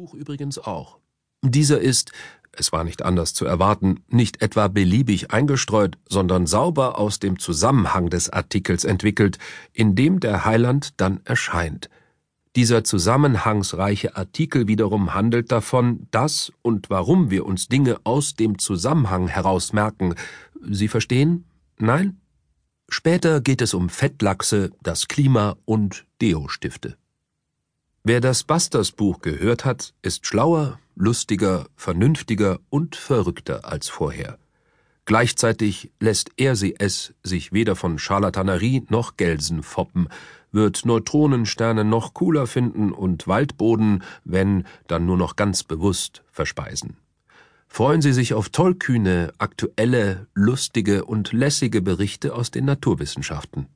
Buch übrigens auch. Dieser ist, es war nicht anders zu erwarten, nicht etwa beliebig eingestreut, sondern sauber aus dem Zusammenhang des Artikels entwickelt, in dem der Heiland dann erscheint. Dieser zusammenhangsreiche Artikel wiederum handelt davon, dass und warum wir uns Dinge aus dem Zusammenhang heraus merken. Sie verstehen? Nein? Später geht es um Fettlachse, das Klima und Deo-Stifte. Wer das Busters-Buch gehört hat, ist schlauer, lustiger, vernünftiger und verrückter als vorher. Gleichzeitig lässt er sie es sich weder von Scharlatanerie noch Gelsen foppen, wird Neutronensterne noch cooler finden und Waldboden, wenn, dann nur noch ganz bewusst verspeisen. Freuen Sie sich auf tollkühne, aktuelle, lustige und lässige Berichte aus den Naturwissenschaften.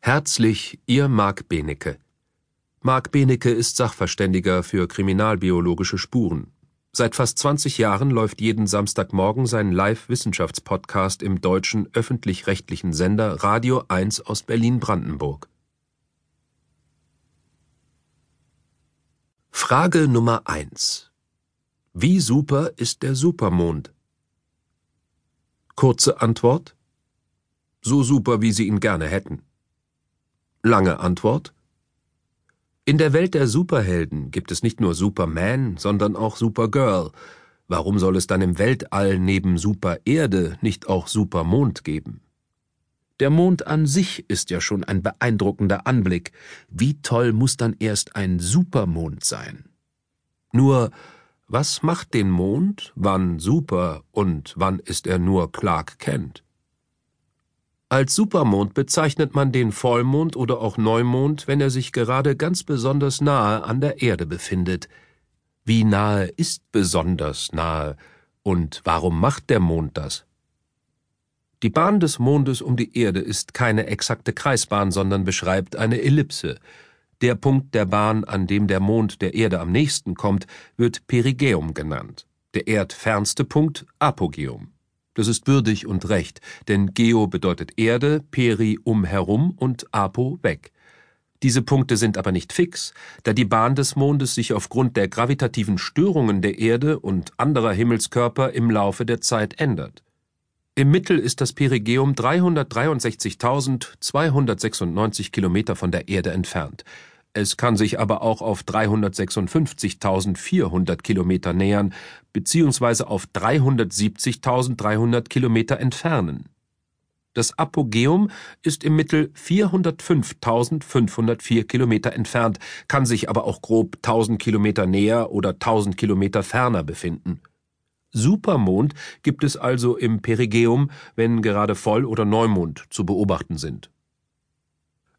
Herzlich Ihr Marc Benecke. Marc Benecke ist Sachverständiger für kriminalbiologische Spuren. Seit fast 20 Jahren läuft jeden Samstagmorgen sein Live-Wissenschaftspodcast im deutschen öffentlich-rechtlichen Sender Radio 1 aus Berlin-Brandenburg. Frage Nummer 1 Wie super ist der Supermond? Kurze Antwort So super, wie Sie ihn gerne hätten. Lange Antwort in der Welt der Superhelden gibt es nicht nur Superman, sondern auch Supergirl. Warum soll es dann im Weltall neben Supererde nicht auch Supermond geben? Der Mond an sich ist ja schon ein beeindruckender Anblick. Wie toll muss dann erst ein Supermond sein? Nur, was macht den Mond, wann super und wann ist er nur Clark Kent? Als Supermond bezeichnet man den Vollmond oder auch Neumond, wenn er sich gerade ganz besonders nahe an der Erde befindet. Wie nahe ist besonders nahe und warum macht der Mond das? Die Bahn des Mondes um die Erde ist keine exakte Kreisbahn, sondern beschreibt eine Ellipse. Der Punkt der Bahn, an dem der Mond der Erde am nächsten kommt, wird Perigäum genannt, der erdfernste Punkt Apogeum. Das ist würdig und recht, denn Geo bedeutet Erde, Peri umherum und Apo weg. Diese Punkte sind aber nicht fix, da die Bahn des Mondes sich aufgrund der gravitativen Störungen der Erde und anderer Himmelskörper im Laufe der Zeit ändert. Im Mittel ist das Perigeum 363.296 Kilometer von der Erde entfernt. Es kann sich aber auch auf 356.400 Kilometer nähern, beziehungsweise auf 370.300 Kilometer entfernen. Das Apogeum ist im Mittel 405.504 Kilometer entfernt, kann sich aber auch grob 1000 Kilometer näher oder 1000 Kilometer ferner befinden. Supermond gibt es also im Perigeum, wenn gerade Voll- oder Neumond zu beobachten sind.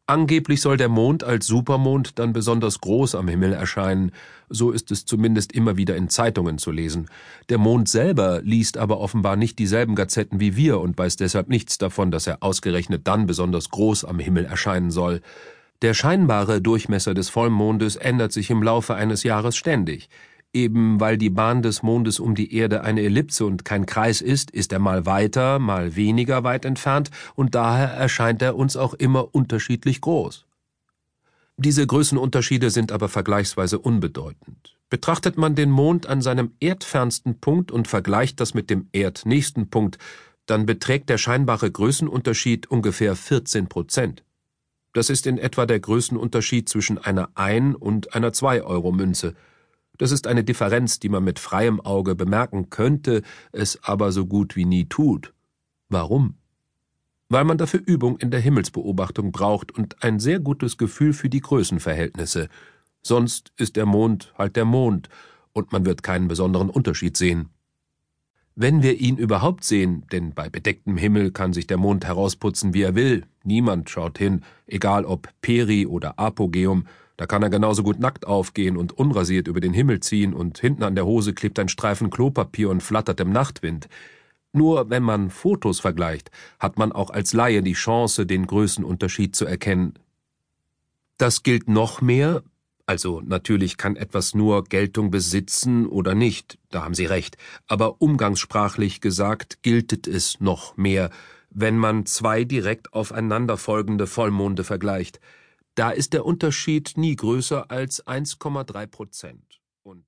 Angeblich soll der Mond als Supermond dann besonders groß am Himmel erscheinen, so ist es zumindest immer wieder in Zeitungen zu lesen. Der Mond selber liest aber offenbar nicht dieselben Gazetten wie wir und weiß deshalb nichts davon, dass er ausgerechnet dann besonders groß am Himmel erscheinen soll. Der scheinbare Durchmesser des Vollmondes ändert sich im Laufe eines Jahres ständig. Eben weil die Bahn des Mondes um die Erde eine Ellipse und kein Kreis ist, ist er mal weiter, mal weniger weit entfernt, und daher erscheint er uns auch immer unterschiedlich groß. Diese Größenunterschiede sind aber vergleichsweise unbedeutend. Betrachtet man den Mond an seinem erdfernsten Punkt und vergleicht das mit dem erdnächsten Punkt, dann beträgt der scheinbare Größenunterschied ungefähr 14 Prozent. Das ist in etwa der Größenunterschied zwischen einer Ein- und einer Zwei-Euro-Münze. Das ist eine Differenz, die man mit freiem Auge bemerken könnte, es aber so gut wie nie tut. Warum? Weil man dafür Übung in der Himmelsbeobachtung braucht und ein sehr gutes Gefühl für die Größenverhältnisse. Sonst ist der Mond halt der Mond, und man wird keinen besonderen Unterschied sehen. Wenn wir ihn überhaupt sehen, denn bei bedecktem Himmel kann sich der Mond herausputzen, wie er will, niemand schaut hin, egal ob Peri oder Apogeum, da kann er genauso gut nackt aufgehen und unrasiert über den Himmel ziehen und hinten an der Hose klebt ein Streifen Klopapier und flattert im Nachtwind. Nur wenn man Fotos vergleicht, hat man auch als Laie die Chance, den Größenunterschied zu erkennen. Das gilt noch mehr, also natürlich kann etwas nur Geltung besitzen oder nicht, da haben Sie recht, aber umgangssprachlich gesagt giltet es noch mehr, wenn man zwei direkt aufeinanderfolgende Vollmonde vergleicht. Da ist der Unterschied nie größer als 1,3 Prozent. Und